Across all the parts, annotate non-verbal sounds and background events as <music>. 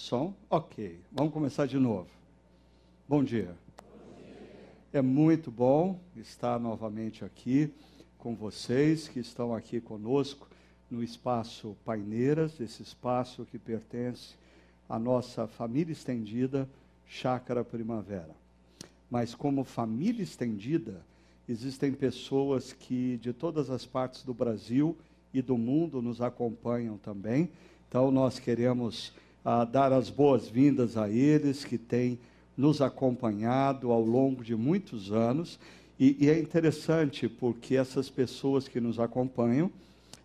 Som? Ok. Vamos começar de novo. Bom dia. É muito bom estar novamente aqui com vocês que estão aqui conosco no espaço Paineiras, esse espaço que pertence à nossa família estendida Chácara Primavera. Mas como família estendida, existem pessoas que de todas as partes do Brasil e do mundo nos acompanham também. Então nós queremos ah, dar as boas-vindas a eles que têm nos acompanhado ao longo de muitos anos. E, e, é interessante porque essas pessoas que nos acompanham,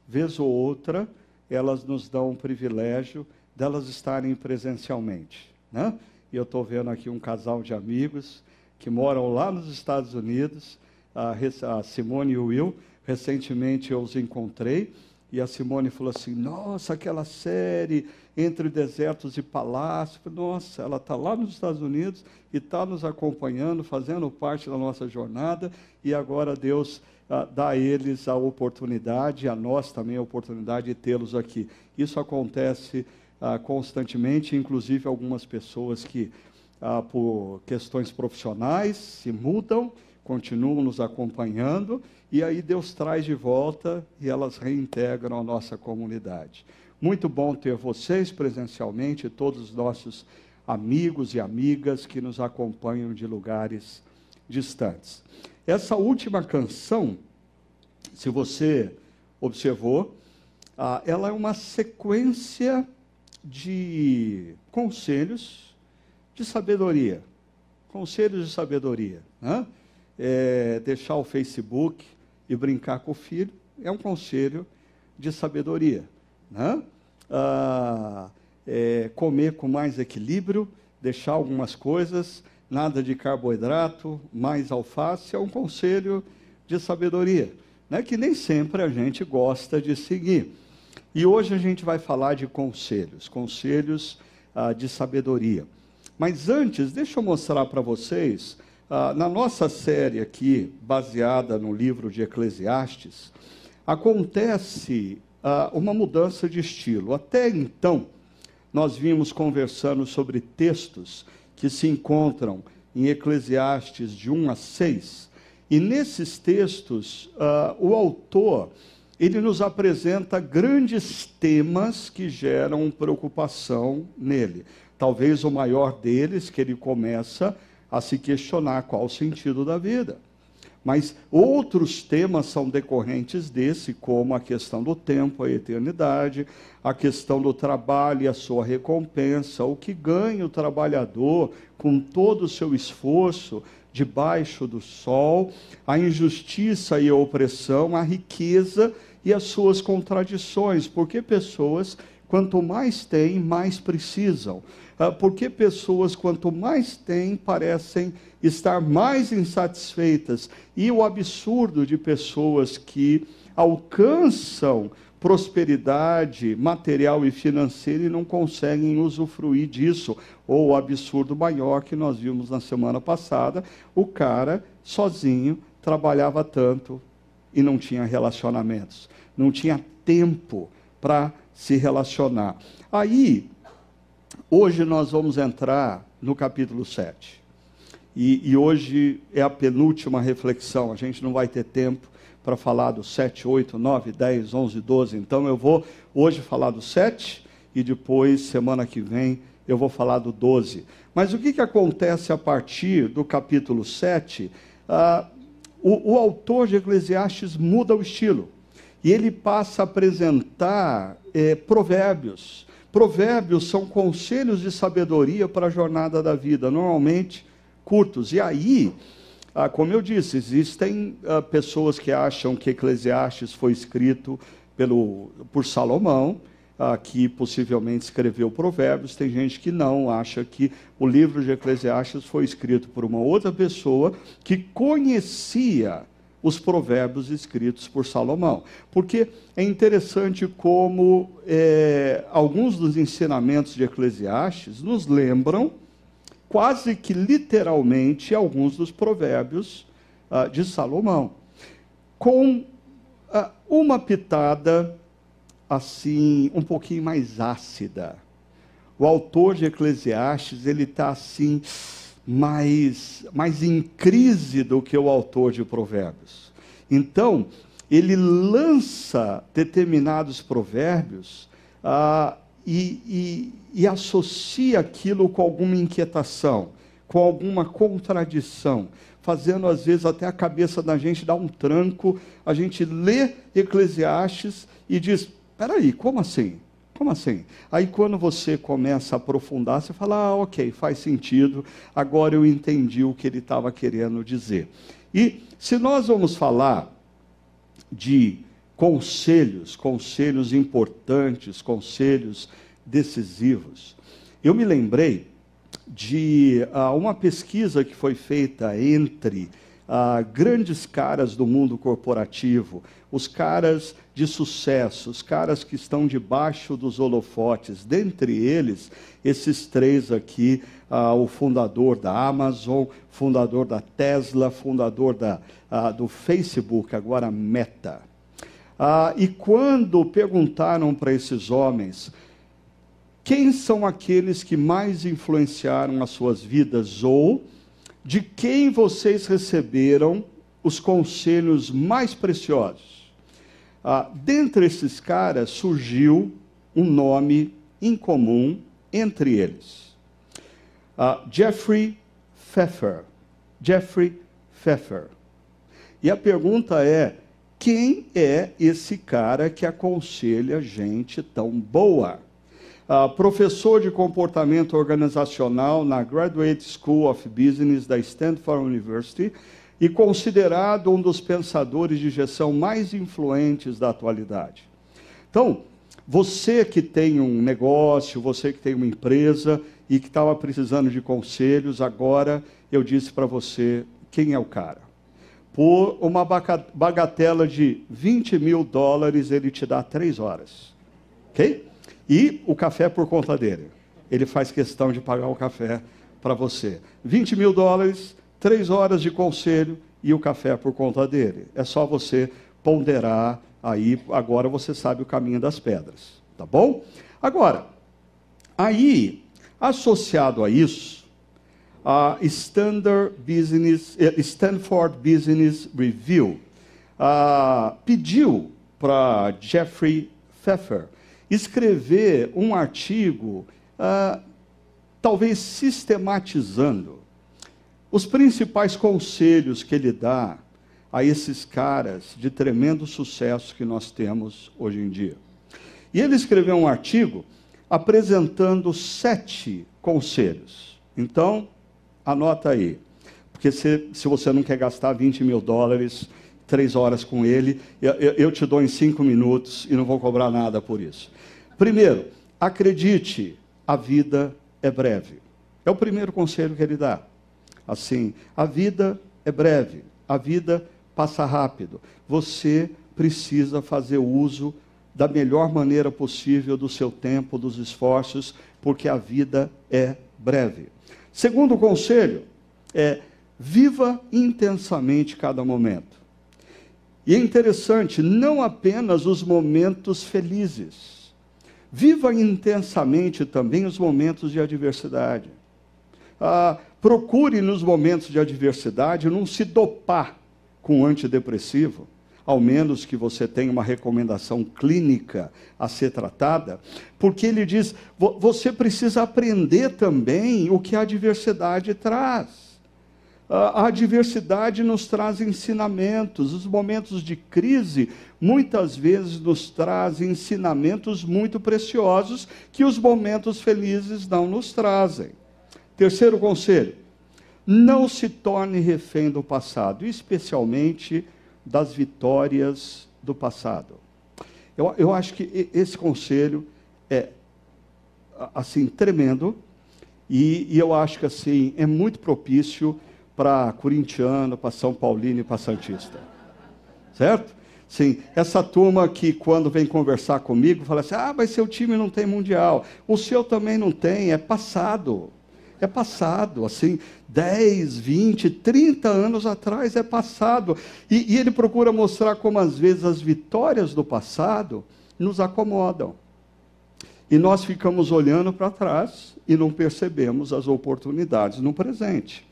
vez ou outra, elas nos dão o privilégio delas estarem presencialmente. Né? E eu estou vendo aqui um casal de amigos que moram lá nos Estados Unidos, a, a Simone e o Will. Recentemente eu os encontrei e a Simone falou assim: Nossa, aquela série entre desertos e palácios. Nossa, ela está lá nos Estados Unidos e está nos acompanhando, fazendo parte da nossa jornada. E agora Deus ah, dá a eles a oportunidade, a nós também a oportunidade de tê-los aqui. Isso acontece ah, constantemente, inclusive algumas pessoas que, ah, por questões profissionais, se mudam continuam nos acompanhando, e aí Deus traz de volta e elas reintegram a nossa comunidade. Muito bom ter vocês presencialmente, todos os nossos amigos e amigas que nos acompanham de lugares distantes. Essa última canção, se você observou, ah, ela é uma sequência de conselhos de sabedoria. Conselhos de sabedoria. Né? É, deixar o Facebook e brincar com o filho é um conselho de sabedoria. Né? Ah, é, comer com mais equilíbrio, deixar algumas coisas, nada de carboidrato, mais alface, é um conselho de sabedoria, né? que nem sempre a gente gosta de seguir. E hoje a gente vai falar de conselhos, conselhos ah, de sabedoria. Mas antes, deixa eu mostrar para vocês ah, na nossa série aqui, baseada no livro de Eclesiastes, acontece ah, uma mudança de estilo. Até então, nós vimos conversando sobre textos que se encontram em Eclesiastes de 1 a 6. E nesses textos, ah, o autor ele nos apresenta grandes temas que geram preocupação nele. Talvez o maior deles, que ele começa a se questionar qual o sentido da vida. Mas outros temas são decorrentes desse, como a questão do tempo, a eternidade, a questão do trabalho e a sua recompensa, o que ganha o trabalhador com todo o seu esforço debaixo do sol, a injustiça e a opressão, a riqueza e as suas contradições, porque pessoas, quanto mais têm, mais precisam. Ah, porque pessoas, quanto mais têm, parecem estar mais insatisfeitas. E o absurdo de pessoas que alcançam prosperidade material e financeira e não conseguem usufruir disso. Ou o absurdo maior que nós vimos na semana passada: o cara sozinho trabalhava tanto e não tinha relacionamentos, não tinha tempo para se relacionar. Aí Hoje nós vamos entrar no capítulo 7. E, e, hoje é a penúltima reflexão. A gente não vai ter tempo para falar do 7, 8, 9, 10, 11, 12. Então eu vou hoje falar do 7 e depois, semana que vem, eu vou falar do 12. Mas o que, que acontece a partir do capítulo 7? Ah, o, o autor de Eclesiastes muda o estilo. E ele passa a apresentar eh, provérbios Provérbios são conselhos de sabedoria para a jornada da vida, normalmente curtos. E aí, ah, como eu disse, existem ah, pessoas que acham que Eclesiastes foi escrito pelo, por Salomão, ah, que possivelmente escreveu Provérbios. Tem gente que não, acha que o livro de Eclesiastes foi escrito por uma outra pessoa que conhecia os provérbios escritos por Salomão. Porque é interessante como é, alguns dos ensinamentos de Eclesiastes nos lembram, quase que literalmente, alguns dos provérbios ah, de Salomão. Com ah, uma pitada assim, um pouquinho mais ácida, o autor de Eclesiastes, ele está assim, mais, mais em crise do que o autor de Provérbios. Então, ele lança determinados provérbios ah, e, e, e associa aquilo com alguma inquietação, com alguma contradição, fazendo às vezes até a cabeça da gente dar um tranco. A gente lê Eclesiastes e diz: espera aí, como assim? Como assim? Aí quando você começa a aprofundar, você fala: ah, ok, faz sentido, agora eu entendi o que ele estava querendo dizer. E se nós vamos falar de conselhos, conselhos importantes, conselhos decisivos. Eu me lembrei de uh, uma pesquisa que foi feita entre uh, grandes caras do mundo corporativo, os caras de sucesso, os caras que estão debaixo dos holofotes, dentre eles, esses três aqui, uh, o fundador da Amazon, fundador da Tesla, fundador da, do Facebook, agora Meta. e quando perguntaram para esses homens, quem são aqueles que mais influenciaram as suas vidas ou de quem vocês receberam os conselhos mais preciosos? Ah, dentre esses caras surgiu um nome incomum entre eles. Ah, Jeffrey Pfeffer. Jeffrey Pfeffer. E a pergunta é: quem é esse cara que aconselha gente tão boa? uh, professor de comportamento organizacional na Graduate School of Business da Stanford University e considerado um dos pensadores de gestão mais influentes da atualidade. Então, você que tem um negócio, você que tem uma empresa e que estava precisando de conselhos, agora eu disse para você quem é o cara. Por uma bagatela de 20 mil dólares, ele te dá três horas. Ok? E o café por conta dele. Ele faz questão de pagar o café para você. 20 mil dólares, três horas de conselho e o café por conta dele. É só você ponderar aí, agora você sabe o caminho das pedras. Tá bom? Agora, aí, associado a isso, a Business, eh, Stanford Business Review uh, pediu para Jeffrey Pfeffer escrever um artigo, ah, talvez sistematizando os principais conselhos que ele dá a esses caras de tremendo sucesso que nós temos hoje em dia. E ele escreveu um artigo apresentando sete conselhos. Então, anota aí. Porque se, se você não quer gastar 20 mil dólares, três horas com ele, eu, eu te dou em cinco minutos e não vou cobrar nada por isso. Primeiro, acredite, a vida é breve. É o primeiro conselho que ele dá. Assim, a vida é breve, a vida passa rápido. Você precisa fazer uso da melhor maneira possível do seu tempo, dos esforços, porque a vida é breve. Segundo conselho é viva intensamente cada momento. E é interessante, não apenas os momentos felizes Viva intensamente também os momentos de adversidade. Ah, procure nos momentos de adversidade não se dopar com antidepressivo, ao menos que você tenha uma recomendação clínica a ser tratada, porque ele diz: você precisa aprender também o que a adversidade traz a adversidade nos traz ensinamentos. Os momentos de crise muitas vezes nos trazem ensinamentos muito preciosos que os momentos felizes não nos trazem. Terceiro conselho: não se torne refém do passado, especialmente das vitórias do passado. Eu, eu acho que esse conselho é assim tremendo e, e eu acho que assim é muito propício para corintiano, para São Paulino e para Santista. Certo? Sim, essa turma que quando vem conversar comigo, fala assim: ah, mas seu time não tem mundial. O seu também não tem, é passado. É passado, assim, 10, 20, 30 anos atrás é passado. E, e ele procura mostrar como às vezes as vitórias do passado nos acomodam. E nós ficamos olhando para trás e não percebemos as oportunidades no presente.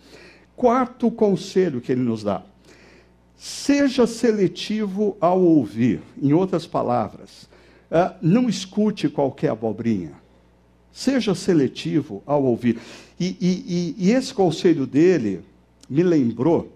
Quarto conselho que ele nos dá: seja seletivo ao ouvir. Em outras palavras, uh, não escute qualquer abobrinha. Seja seletivo ao ouvir. E, e, e, e esse conselho dele me lembrou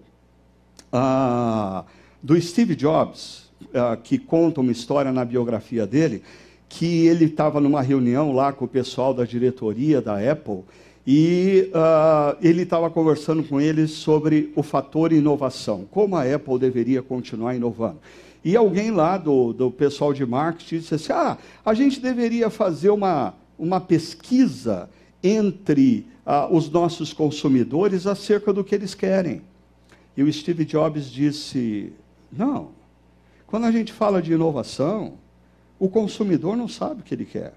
uh, do Steve Jobs, uh, que conta uma história na biografia dele, que ele estava numa reunião lá com o pessoal da diretoria da Apple e uh, ele estava conversando com eles sobre o fator inovação, como a Apple deveria continuar inovando. E alguém lá do, do pessoal de marketing disse assim: ah, a gente deveria fazer uma, uma pesquisa entre uh, os nossos consumidores acerca do que eles querem. E o Steve Jobs disse: não, quando a gente fala de inovação, o consumidor não sabe o que ele quer.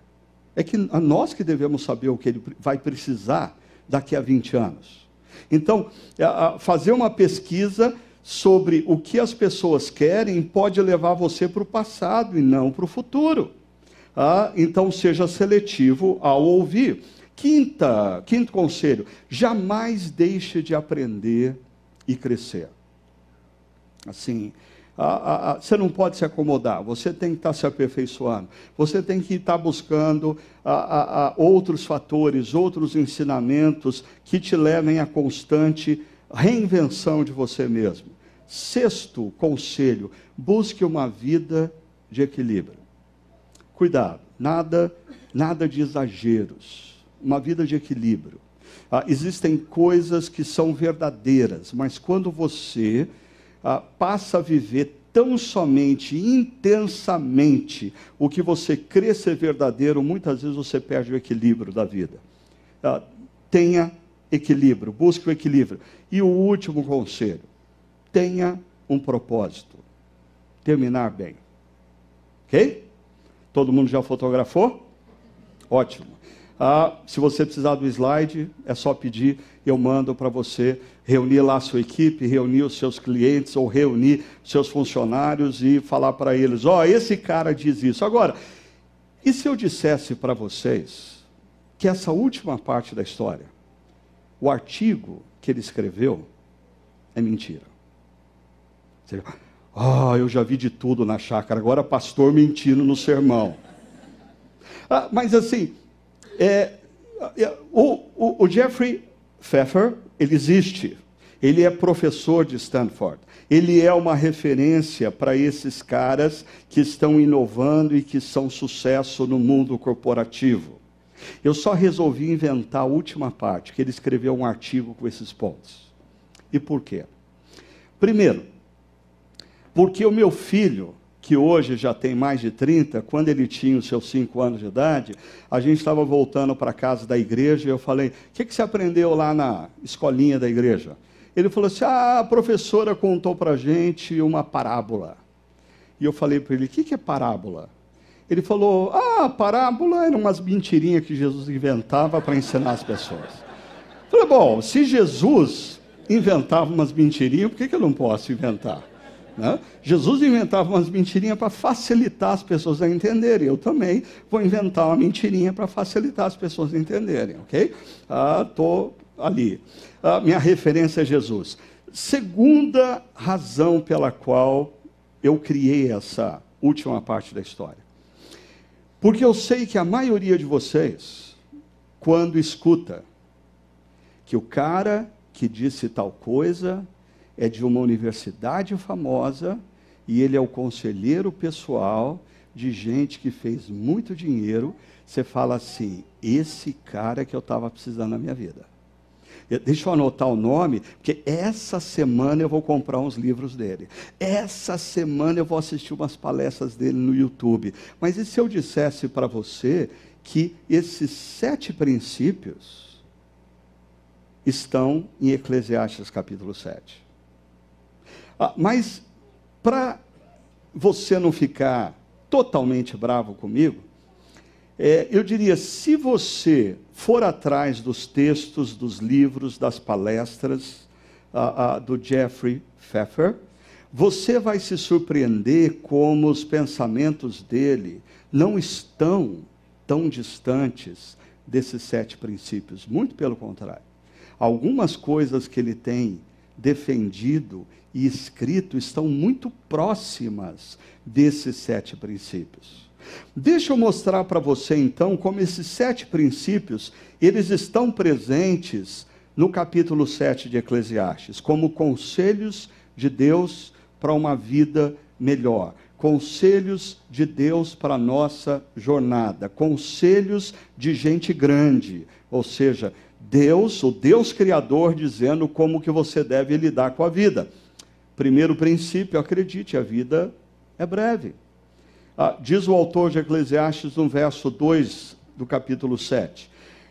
É que a nós que devemos saber o que ele vai precisar daqui a 20 anos. Então, fazer uma pesquisa sobre o que as pessoas querem pode levar você para o passado e não para o futuro. Ah, então, seja seletivo ao ouvir. Quinta, quinto conselho: jamais deixe de aprender e crescer. Assim, você não pode se acomodar, você tem que estar se aperfeiçoando, você tem que estar buscando ah, outros fatores, outros ensinamentos que te levem à constante reinvenção de você mesmo. Sexto conselho: busque uma vida de equilíbrio. Cuidado, nada, nada de exageros, uma vida de equilíbrio. Ah, existem coisas que são verdadeiras, mas quando você ah, passa a viver tão somente, intensamente, o que você crê ser verdadeiro, muitas vezes você perde o equilíbrio da vida. Ah, tenha equilíbrio, busque o equilíbrio. E o último conselho: tenha um propósito. Terminar bem. Ok? Todo mundo já fotografou? Ótimo. Ah, se você precisar do slide, é só pedir, eu mando para você reunir lá a sua equipe, reunir os seus clientes ou reunir seus funcionários e falar para eles: ó, oh, esse cara diz isso. Agora, e se eu dissesse para vocês que essa última parte da história, o artigo que ele escreveu, é mentira? Você, ah, eu já vi de tudo na chácara, agora pastor mentindo no sermão. Ah, mas assim, é, é, o, o, o Jeffrey Pfeffer, ele existe. Ele é professor de Stanford. Ele é uma referência para esses caras que estão inovando e que são sucesso no mundo corporativo. Eu só resolvi inventar a última parte, que ele escreveu um artigo com esses pontos. E por quê? Primeiro, porque o meu filho que hoje já tem mais de 30, quando ele tinha os seus 5 anos de idade, a gente estava voltando para casa da igreja e eu falei: O que, que você aprendeu lá na escolinha da igreja? Ele falou assim: Ah, a professora contou para a gente uma parábola. E eu falei para ele: O que, que é parábola? Ele falou: Ah, parábola eram umas mentirinhas que Jesus inventava para ensinar as pessoas. Eu falei: Bom, se Jesus inventava umas mentirinhas, por que, que eu não posso inventar? Né? Jesus inventava umas mentirinhas para facilitar as pessoas a entenderem. Eu também vou inventar uma mentirinha para facilitar as pessoas a entenderem, ok? Estou ah, ali. Ah, minha referência é Jesus. Segunda razão pela qual eu criei essa última parte da história. Porque eu sei que a maioria de vocês, quando escuta que o cara que disse tal coisa é de uma universidade famosa e ele é o conselheiro pessoal de gente que fez muito dinheiro. Você fala assim: esse cara que eu estava precisando na minha vida. Deixa eu anotar o nome, porque essa semana eu vou comprar uns livros dele. Essa semana eu vou assistir umas palestras dele no YouTube. Mas e se eu dissesse para você que esses sete princípios estão em Eclesiastes capítulo 7? Ah, mas, para você não ficar totalmente bravo comigo, é, eu diria: se você for atrás dos textos, dos livros, das palestras ah, ah, do Jeffrey Pfeffer, você vai se surpreender como os pensamentos dele não estão tão distantes desses sete princípios. Muito pelo contrário. Algumas coisas que ele tem defendido e escrito estão muito próximas desses sete princípios. Deixa eu mostrar para você então como esses sete princípios, eles estão presentes no capítulo 7 de Eclesiastes, como conselhos de Deus para uma vida melhor, conselhos de Deus para a nossa jornada, conselhos de gente grande, ou seja, Deus, o Deus criador dizendo como que você deve lidar com a vida. Primeiro princípio, acredite, a vida é breve. Ah, diz o autor de Eclesiastes no verso 2 do capítulo 7.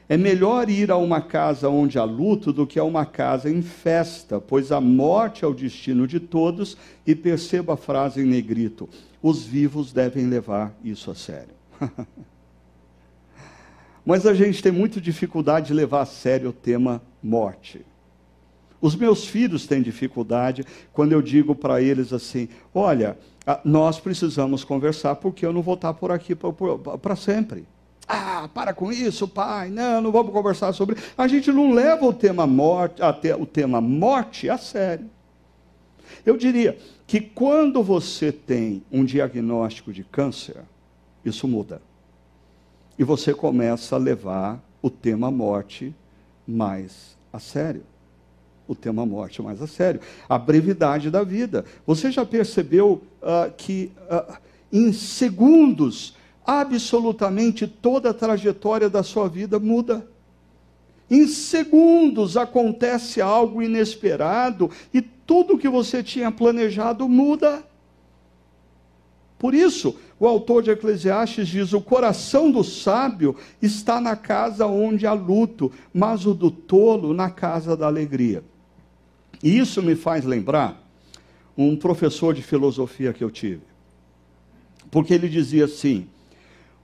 É melhor ir a uma casa onde há luto do que a uma casa em festa, pois a morte é o destino de todos, e perceba a frase em negrito: os vivos devem levar isso a sério. <laughs> Mas a gente tem muita dificuldade de levar a sério o tema morte. Os meus filhos têm dificuldade quando eu digo para eles assim: olha, nós precisamos conversar porque eu não vou estar por aqui para sempre. Ah, para com isso, pai. Não, não vamos conversar sobre. A gente não leva o tema morte, até o tema morte a sério. Eu diria que quando você tem um diagnóstico de câncer, isso muda. E você começa a levar o tema morte mais a sério o tema morte mais a sério. A brevidade da vida. Você já percebeu uh, que uh, em segundos, absolutamente toda a trajetória da sua vida muda? Em segundos acontece algo inesperado e tudo que você tinha planejado muda. Por isso, o autor de Eclesiastes diz: o coração do sábio está na casa onde há luto, mas o do tolo na casa da alegria. E isso me faz lembrar um professor de filosofia que eu tive. Porque ele dizia assim: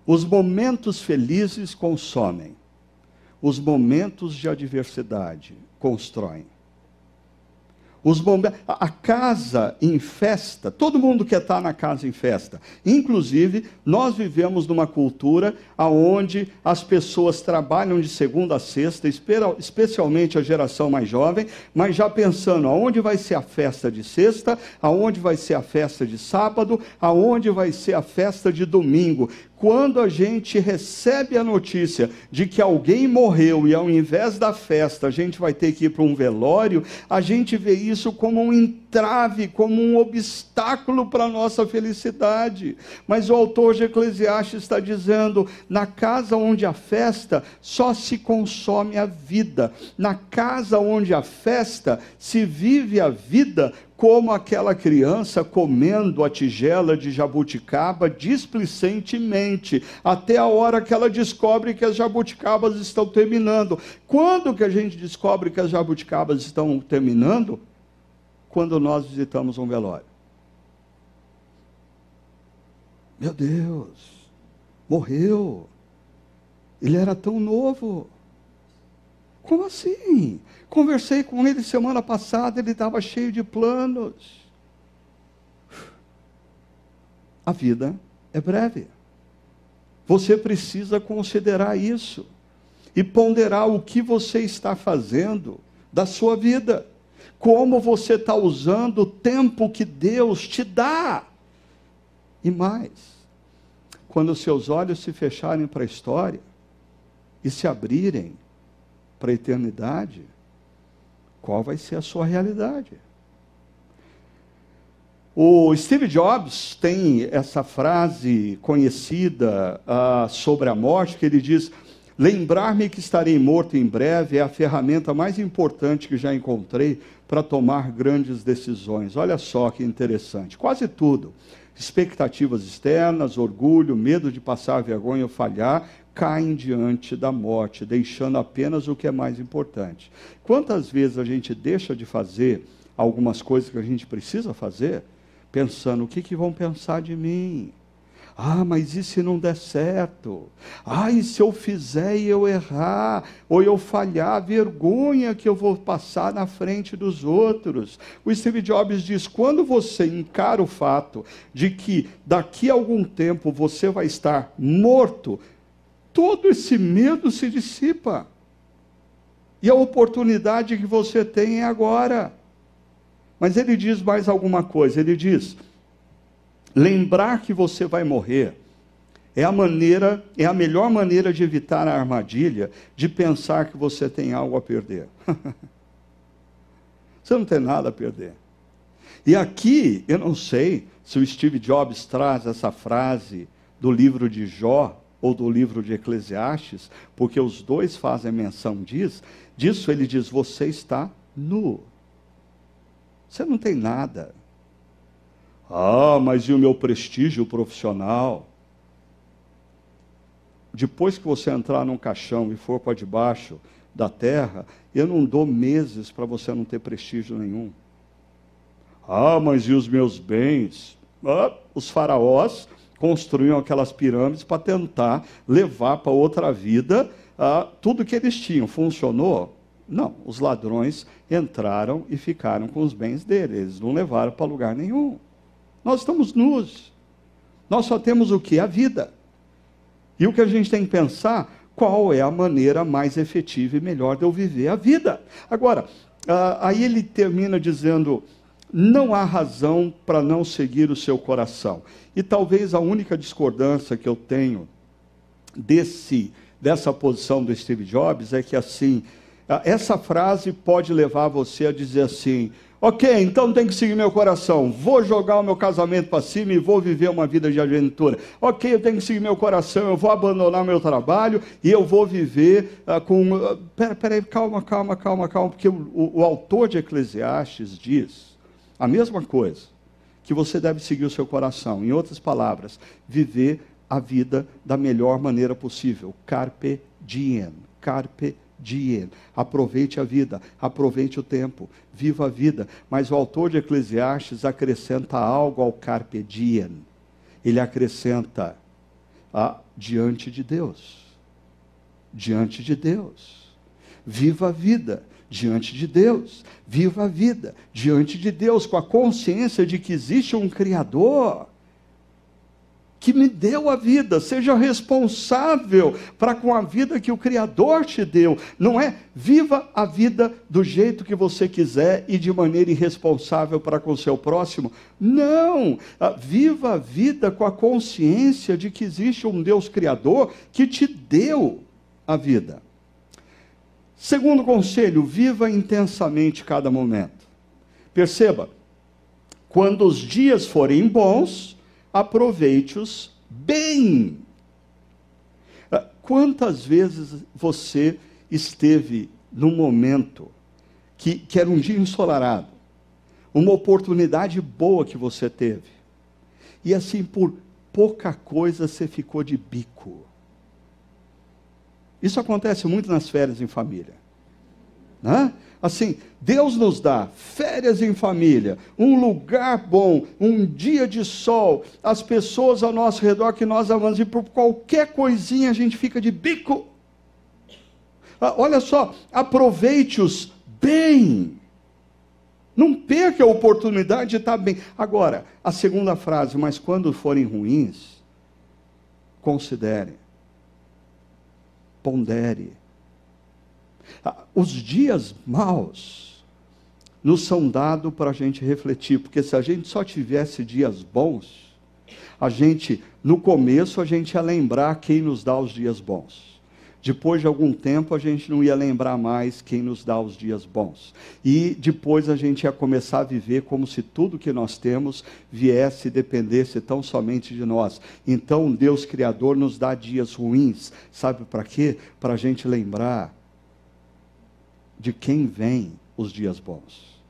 os momentos felizes consomem, os momentos de adversidade constroem. Os bombe... A casa em festa, todo mundo quer estar na casa em festa. Inclusive, nós vivemos numa cultura onde as pessoas trabalham de segunda a sexta, especialmente a geração mais jovem, mas já pensando aonde vai ser a festa de sexta, aonde vai ser a festa de sábado, aonde vai ser a festa de domingo quando a gente recebe a notícia de que alguém morreu e ao invés da festa a gente vai ter que ir para um velório, a gente vê isso como um entrave, como um obstáculo para a nossa felicidade. Mas o autor de Eclesiastes está dizendo: na casa onde há festa, só se consome a vida. Na casa onde há festa, se vive a vida como aquela criança comendo a tigela de jabuticaba displicentemente, até a hora que ela descobre que as jabuticabas estão terminando. Quando que a gente descobre que as jabuticabas estão terminando? Quando nós visitamos um velório. Meu Deus, morreu. Ele era tão novo. Como assim? Conversei com ele semana passada, ele estava cheio de planos. A vida é breve. Você precisa considerar isso e ponderar o que você está fazendo da sua vida, como você está usando o tempo que Deus te dá. E mais, quando seus olhos se fecharem para a história e se abrirem para a eternidade, qual vai ser a sua realidade? O Steve Jobs tem essa frase conhecida uh, sobre a morte, que ele diz: Lembrar-me que estarei morto em breve é a ferramenta mais importante que já encontrei para tomar grandes decisões. Olha só que interessante. Quase tudo. Expectativas externas, orgulho, medo de passar vergonha ou falhar, caem diante da morte, deixando apenas o que é mais importante. Quantas vezes a gente deixa de fazer algumas coisas que a gente precisa fazer, pensando: o que, que vão pensar de mim? Ah, mas e se não der certo? Ah, e se eu fizer e eu errar? Ou eu falhar? A vergonha que eu vou passar na frente dos outros. O Steve Jobs diz: quando você encara o fato de que daqui a algum tempo você vai estar morto, todo esse medo se dissipa. E a oportunidade que você tem é agora. Mas ele diz mais alguma coisa. Ele diz: lembrar que você vai morrer é a maneira, é a melhor maneira de evitar a armadilha de pensar que você tem algo a perder. <laughs> você não tem nada a perder. E aqui, eu não sei se o Steve Jobs traz essa frase do livro de Jó ou do livro de Eclesiastes, porque os dois fazem menção disso, disso ele diz: você está nu. Você não tem nada. Ah, mas e o meu prestígio profissional? Depois que você entrar num caixão e for para debaixo da terra, eu não dou meses para você não ter prestígio nenhum. Ah, mas e os meus bens? Ah, os faraós construíam aquelas pirâmides para tentar levar para outra vida ah, tudo que eles tinham. Funcionou? Não, os ladrões entraram e ficaram com os bens deles, eles não levaram para lugar nenhum. Nós estamos nus. Nós só temos o que? A vida. E o que a gente tem que pensar, qual é a maneira mais efetiva e melhor de eu viver a vida. Agora, ah, aí ele termina dizendo: não há razão para não seguir o seu coração. E talvez a única discordância que eu tenho desse dessa posição do Steve Jobs é que assim, ah, essa frase pode levar você a dizer assim: Ok, então tem que seguir meu coração. Vou jogar o meu casamento para cima e vou viver uma vida de aventura. Ok, eu tenho que seguir meu coração. Eu vou abandonar meu trabalho e eu vou viver uh, com. Uh, pera, pera aí, calma, calma, calma, calma, porque o, o, o autor de Eclesiastes diz a mesma coisa, que você deve seguir o seu coração. Em outras palavras, viver a vida da melhor maneira possível. Carpe diem. Carpe diem. Aproveite a vida, aproveite o tempo, viva a vida. Mas o autor de Eclesiastes acrescenta algo ao carpe diem. Ele acrescenta a, diante de Deus. Diante de Deus. Viva a vida diante de Deus. Viva a vida diante de Deus, com a consciência de que existe um Criador que me deu a vida, seja responsável para com a vida que o Criador te deu. Não é viva a vida do jeito que você quiser e de maneira irresponsável para com o seu próximo. Não! Ah, viva a vida com a consciência de que existe um Deus Criador que te deu a vida. Segundo conselho, viva intensamente cada momento. Perceba, quando os dias forem bons, aproveite-os bem. Ah, quantas vezes você esteve num momento que, que era um dia ensolarado, uma oportunidade boa que você teve, e assim por pouca coisa você ficou de bico? Isso acontece muito nas férias em família. Né? Assim, Deus nos dá férias em família, um lugar bom, um dia de sol, as pessoas ao nosso redor que nós amamos, e por qualquer coisinha a gente fica de bico. Ah, olha só, aproveite-os bem. Não perca a oportunidade de estar bem. Agora, a segunda frase, mas quando forem ruins, considere, pondere ah, os dias maus nos são dados para a gente refletir, porque se a gente só tivesse dias bons, a gente, no começo, a gente ia lembrar quem nos dá os dias bons. Depois de algum tempo, a gente não ia lembrar mais quem nos dá os dias bons. E depois a gente ia começar a viver como se tudo que nós temos viesse e dependesse tão somente de nós. Então, Deus Criador nos dá dias ruins. Sabe para quê? Para a gente lembrar de quem vem os dias bons.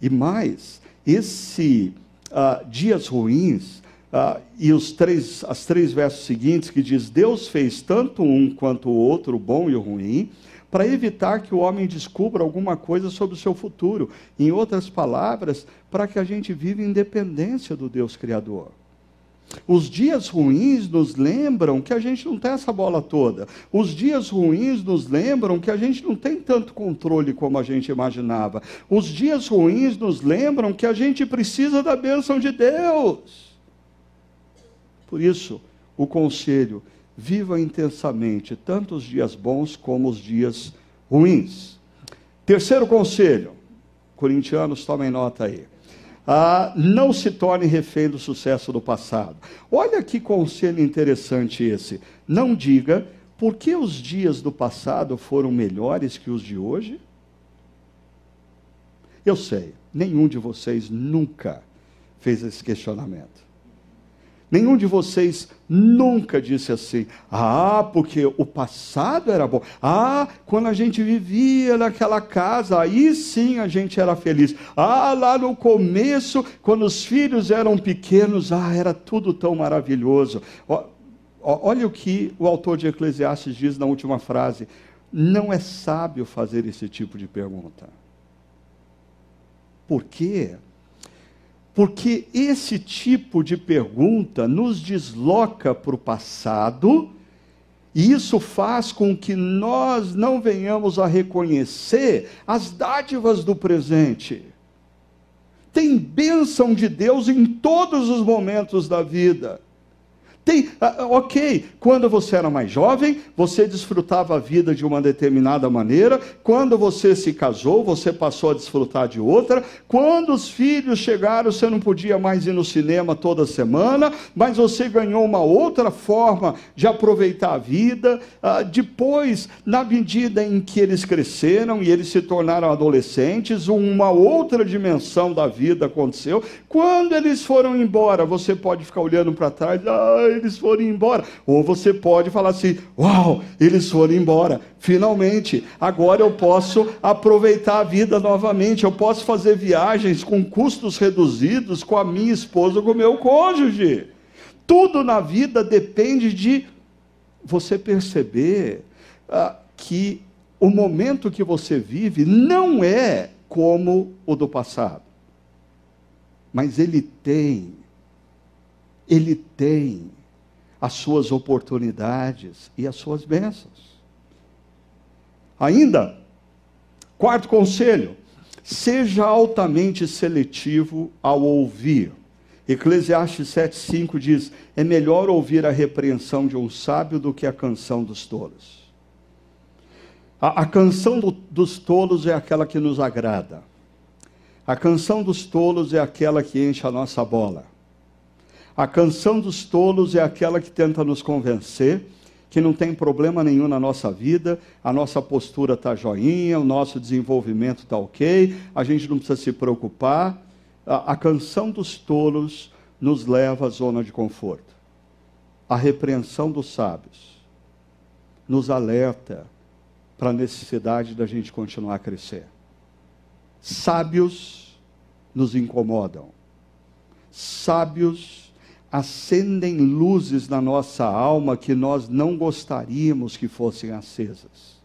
E mais, esse uh, dias ruins uh, e os três, as três versos seguintes que diz Deus fez tanto um quanto o outro, o bom e o ruim, para evitar que o homem descubra alguma coisa sobre o seu futuro. Em outras palavras, para que a gente viva independência do Deus Criador. Os dias ruins nos lembram que a gente não tem essa bola toda. Os dias ruins nos lembram que a gente não tem tanto controle como a gente imaginava. Os dias ruins nos lembram que a gente precisa da bênção de Deus. Por isso, o conselho: viva intensamente tanto os dias bons como os dias ruins. Terceiro conselho, corintianos, tomem nota aí. Ah, não se torne refém do sucesso do passado. Olha que conselho interessante esse. Não diga por que os dias do passado foram melhores que os de hoje. Eu sei, nenhum de vocês nunca fez esse questionamento. Nenhum de vocês nunca disse assim: ah, porque o passado era bom. Ah, quando a gente vivia naquela casa, aí sim a gente era feliz. Ah, lá no começo, quando os filhos eram pequenos, ah, era tudo tão maravilhoso. Olha o que o autor de Eclesiastes diz na última frase: não é sábio fazer esse tipo de pergunta. Por quê? Porque esse tipo de pergunta nos desloca para o passado, e isso faz com que nós não venhamos a reconhecer as dádivas do presente. Tem bênção de Deus em todos os momentos da vida. Tem, ah, ah, ok, quando você era mais jovem, você desfrutava a vida de uma determinada maneira. Quando você se casou, você passou a desfrutar de outra. Quando os filhos chegaram, você não podia mais ir no cinema toda semana, mas você ganhou uma outra forma de aproveitar a vida. Ah, depois, na medida em que eles cresceram e eles se tornaram adolescentes, uma outra dimensão da vida aconteceu. Quando eles foram embora, você pode ficar olhando para trás. Ah, eles foram embora. Ou você pode falar assim: Uau, eles foram embora. Finalmente, agora eu posso aproveitar a vida novamente. Eu posso fazer viagens com custos reduzidos com a minha esposa, com o meu cônjuge. Tudo na vida depende de você perceber ah, que o momento que você vive não é como o do passado, mas ele tem, ele tem as suas oportunidades e as suas bênçãos. Ainda, quarto conselho, seja altamente seletivo ao ouvir. Eclesiastes 7,5 diz: É melhor ouvir a repreensão de um sábio do que a canção dos tolos. A, a canção do, dos tolos é aquela que nos agrada. A canção dos tolos é aquela que enche a nossa bola. A canção dos tolos é aquela que tenta nos convencer que não tem problema nenhum na nossa vida, a nossa postura está joinha, o nosso desenvolvimento está ok, a gente não precisa se preocupar. A, a canção dos tolos nos leva à zona de conforto. A repreensão dos sábios nos alerta para a necessidade da gente continuar a crescer. Sábios nos incomodam. Sábios acendem luzes na nossa alma que nós não gostaríamos que fossem acesas,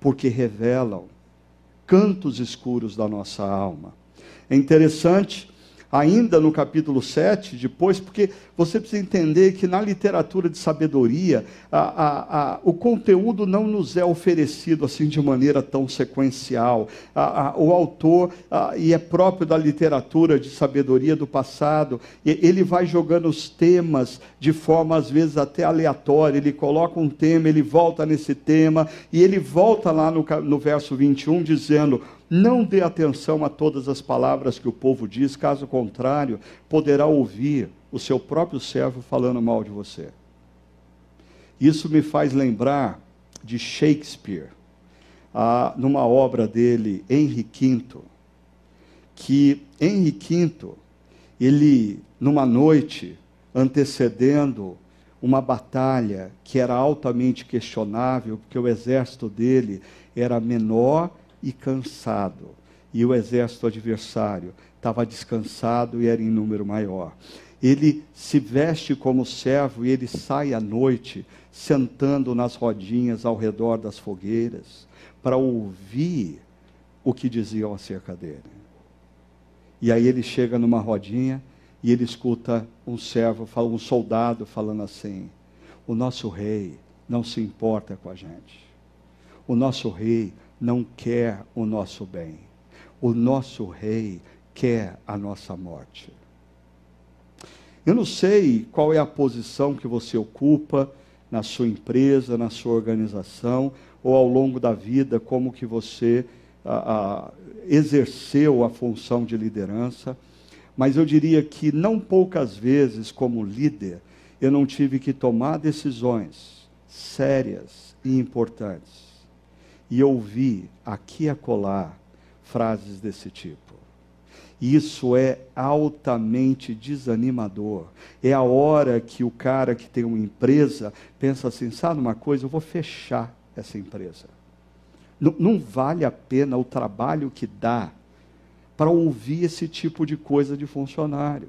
porque revelam cantos escuros da nossa alma. É interessante ainda no capítulo 7, depois, porque você precisa entender que na literatura de sabedoria, a, a, a, o conteúdo não nos é oferecido assim de maneira tão sequencial. o autor, e é próprio da literatura de sabedoria do passado, ele vai jogando os temas de forma às vezes até aleatória. Ele coloca um tema, ele volta nesse tema, e ele volta lá no, no verso 21 dizendo não dê atenção a todas as palavras que o povo diz, caso contrário, poderá ouvir o seu próprio servo falando mal de você. Isso me faz lembrar de Shakespeare, ah, numa obra dele, Henry V, que Henry V, ele, numa noite antecedendo uma batalha que era altamente questionável, porque o exército dele era menor e cansado. E o exército adversário estava descansado e era em número maior. Ele se veste como servo e ele sai à noite, sentando nas rodinhas ao redor das fogueiras, para ouvir o que diziam acerca dele. E aí ele chega numa rodinha e ele escuta um servo, um soldado falando assim: O nosso rei não se importa com a gente. O nosso rei não quer o nosso bem. O nosso rei quer a nossa morte. Eu não sei qual é a posição que você ocupa na sua empresa, na sua organização, ou ao longo da vida, como que você exerceu a função de liderança. Mas eu diria que não poucas vezes, como líder, eu não tive que tomar decisões sérias e importantes. E ouvi aqui e acolá frases desse tipo. Isso é altamente desanimador. É a hora que o cara que tem uma empresa pensa assim: sabe uma coisa, eu vou fechar essa empresa. Não, não vale a pena o trabalho que dá para ouvir esse tipo de coisa de funcionário.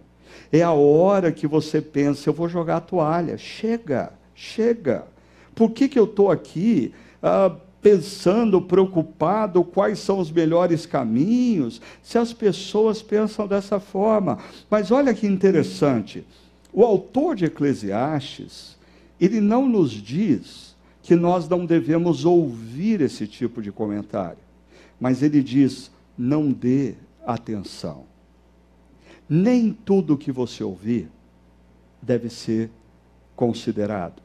É a hora que você pensa: eu vou jogar a toalha. Chega, chega. Por que, que eu estou aqui? Ah, pensando, preocupado quais são os melhores caminhos, se as pessoas pensam dessa forma. Mas olha que interessante, o autor de Eclesiastes, ele não nos diz que nós não devemos ouvir esse tipo de comentário, mas ele diz: não dê atenção. Nem tudo que você ouvir deve ser considerado.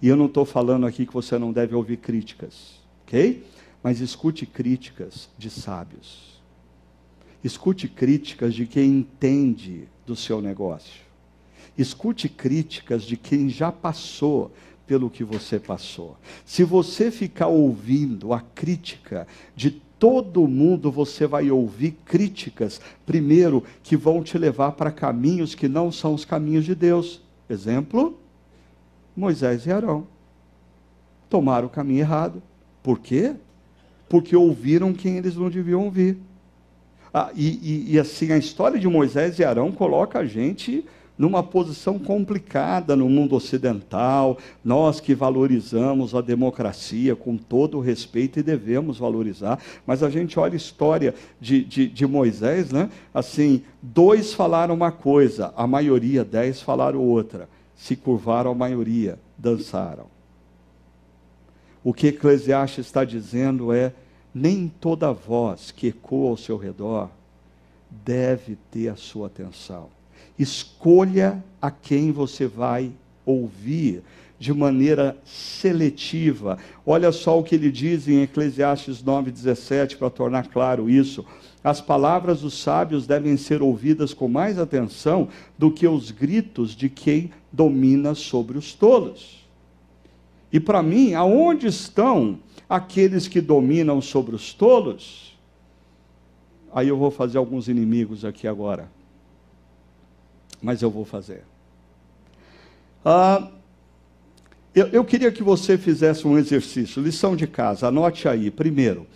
E eu não estou falando aqui que você não deve ouvir críticas ok? Mas escute críticas de sábios. Escute críticas de quem entende do seu negócio. Escute críticas de quem já passou pelo que você passou. Se você ficar ouvindo a crítica de todo mundo, você vai ouvir críticas, primeiro, que vão te levar para caminhos que não são os caminhos de Deus. Exemplo: Moisés e Arão tomaram o caminho errado. Por quê? Porque ouviram quem eles não deviam ouvir. Ah, e, e, e, assim, a história de Moisés e Arão coloca a gente numa posição complicada no mundo ocidental, nós que valorizamos a democracia com todo o respeito e devemos valorizar, mas a gente olha a história de, de, de Moisés, né? assim, dois falaram uma coisa, a maioria, dez falaram outra, se curvaram a maioria, dançaram. O que Eclesiastes está dizendo é: nem toda voz que ecoa ao seu redor deve ter a sua atenção. Escolha a quem você vai ouvir de maneira seletiva. Olha só o que ele diz em Eclesiastes 9,17, para tornar claro isso. As palavras dos sábios devem ser ouvidas com mais atenção do que os gritos de quem domina sobre os tolos. E para mim, aonde estão aqueles que dominam sobre os tolos? Aí eu vou fazer alguns inimigos aqui agora. Mas eu vou fazer. Ah, eu, eu queria que você fizesse um exercício, lição de casa, anote aí. Primeiro,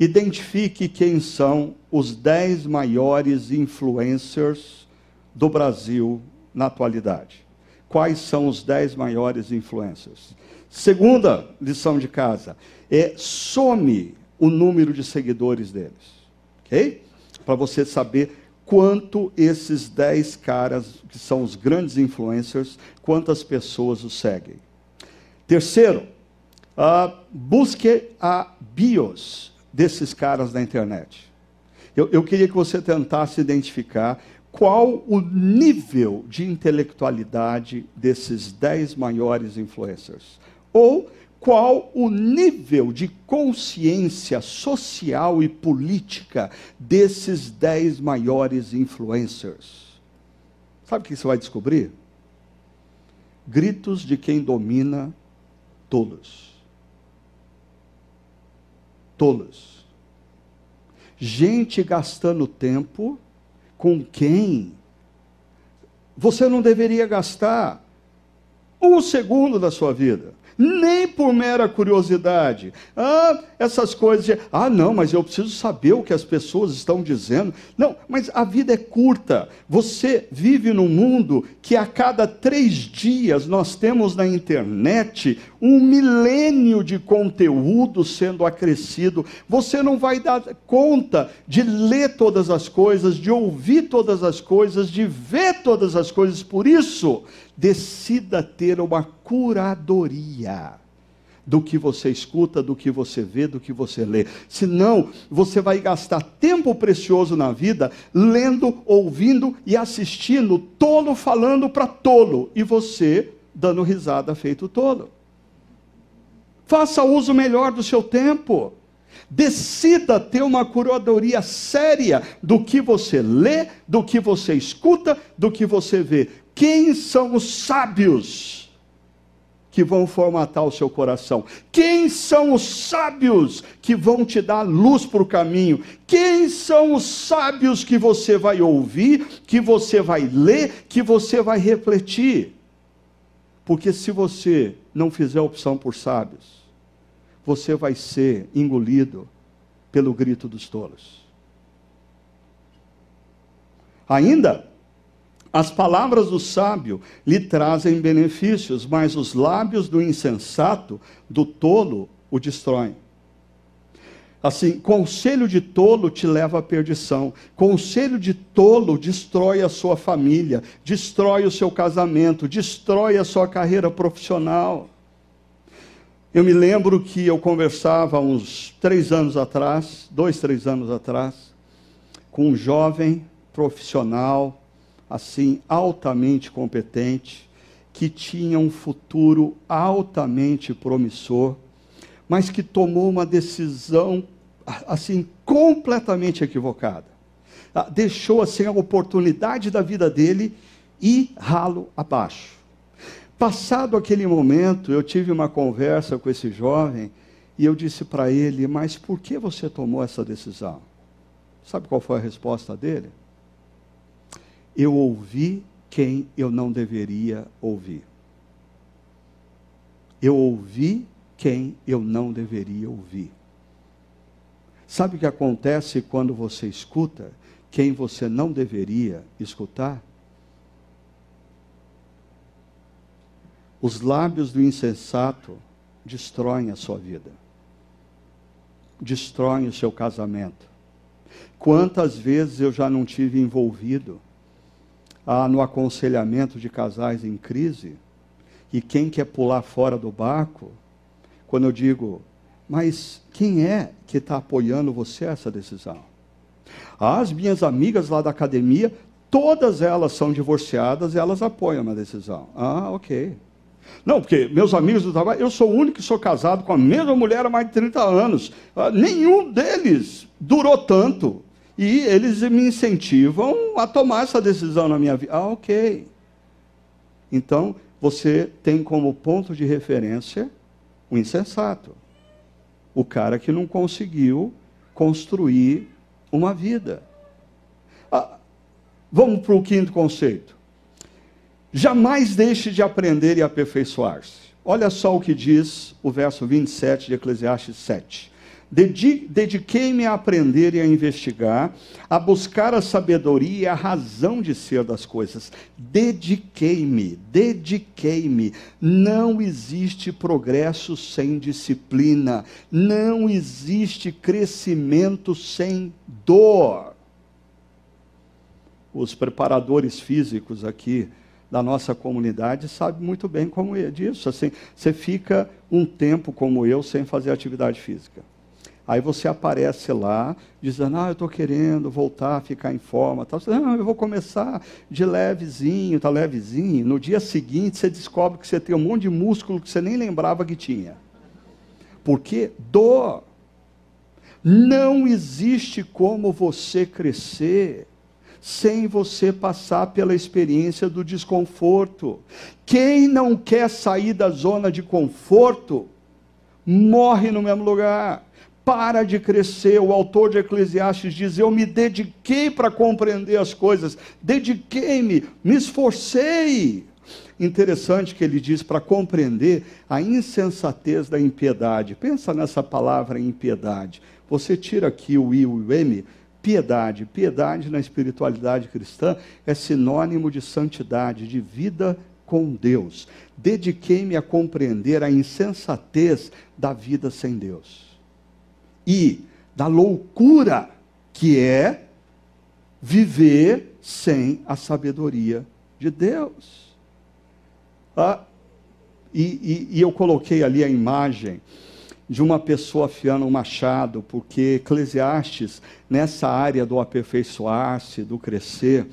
identifique quem são os dez maiores influencers do Brasil na atualidade. Quais são os dez maiores influencers? Segunda lição de casa é some o número de seguidores deles. Ok? Para você saber quanto esses 10 caras, que são os grandes influencers, quantas pessoas os seguem. Terceiro, uh, busque a bios desses caras na internet. Eu, eu queria que você tentasse identificar qual o nível de intelectualidade desses 10 maiores influencers ou qual o nível de consciência social e política desses dez maiores influencers. Sabe o que você vai descobrir? Gritos de quem domina tolos. Tolos. Gente gastando tempo com quem você não deveria gastar um segundo da sua vida nem por mera curiosidade. Ah, essas coisas de, ah, não, mas eu preciso saber o que as pessoas estão dizendo. Não, mas a vida é curta. Você vive num mundo que a cada três dias nós temos na internet um milênio de conteúdo sendo acrescido. Você não vai dar conta de ler todas as coisas, de ouvir todas as coisas, de ver todas as coisas. Por isso, decida ter uma curadoria do que você escuta, do que você vê, do que você lê. Senão, você vai gastar tempo precioso na vida lendo, ouvindo e assistindo tolo falando para tolo e você dando risada feito tolo. Faça uso melhor do seu tempo. Decida ter uma curadoria séria do que você lê, do que você escuta, do que você vê. Quem são os sábios? que vão formatar o seu coração? Quem são os sábios que vão te dar luz para o caminho? Quem são os sábios que você vai ouvir, que você vai ler, que você vai refletir? Porque se você não fizer opção por sábios, você vai ser engolido pelo grito dos tolos. Ainda, as palavras do sábio lhe trazem benefícios, mas os lábios do insensato, do tolo, o destroem. Assim, conselho de tolo te leva à perdição. Conselho de tolo destrói a sua família, destrói o seu casamento, destrói a sua carreira profissional. Eu me lembro que eu conversava uns três anos atrás, dois, três anos atrás, com um jovem profissional, assim altamente competente, que tinha um futuro altamente promissor, mas que tomou uma decisão assim completamente equivocada. Ah, deixou assim a oportunidade da vida dele e ralo abaixo. Passado aquele momento, eu tive uma conversa com esse jovem e eu disse para ele: Mas por que você tomou essa decisão? Sabe qual foi a resposta dele? Eu ouvi quem eu não deveria ouvir. Eu ouvi quem eu não deveria ouvir. Sabe o que acontece quando você escuta quem você não deveria escutar? Os lábios do insensato destroem a sua vida, destroem o seu casamento. Quantas vezes eu já não tive envolvido ah, no aconselhamento de casais em crise, e quem quer pular fora do barco, quando eu digo, mas quem é que está apoiando você essa decisão? As minhas amigas lá da academia, todas elas são divorciadas e elas apoiam a decisão. Ah, ok. Não, porque meus amigos do trabalho, eu sou o único que sou casado com a mesma mulher há mais de 30 anos. Ah, nenhum deles durou tanto. E eles me incentivam a tomar essa decisão na minha vida. Ah, ok. Então, você tem como ponto de referência o insensato. O cara que não conseguiu construir uma vida. Ah, vamos para o quinto conceito. Jamais deixe de aprender e aperfeiçoar-se. Olha só o que diz o verso 27 de Eclesiastes 7. Dediquei-me a aprender e a investigar, a buscar a sabedoria e a razão de ser das coisas. Dediquei-me, dediquei-me. Não existe progresso sem disciplina. Não existe crescimento sem dor. Os preparadores físicos aqui da nossa comunidade sabem muito bem como é disso. Assim, você fica um tempo como eu sem fazer atividade física. Aí você aparece lá, dizendo, ah, eu estou querendo voltar a ficar em forma. Tal. Você, não, eu vou começar de levezinho, tá levezinho. No dia seguinte, você descobre que você tem um monte de músculo que você nem lembrava que tinha. Porque dor. Não existe como você crescer sem você passar pela experiência do desconforto. Quem não quer sair da zona de conforto, morre no mesmo lugar para de crescer. O autor de Eclesiastes diz: Eu me dediquei para compreender as coisas, dediquei-me, me esforcei. Interessante que ele diz para compreender a insensatez da impiedade. Pensa nessa palavra impiedade. Você tira aqui o I e o M, piedade. Piedade na espiritualidade cristã é sinônimo de santidade, de vida com Deus. Dediquei-me a compreender a insensatez da vida sem Deus e da loucura que é viver sem a sabedoria de Deus. Ah, e, e, e eu coloquei ali a imagem de uma pessoa afiando um machado, porque Eclesiastes, nessa área do aperfeiçoar-se, do crescer,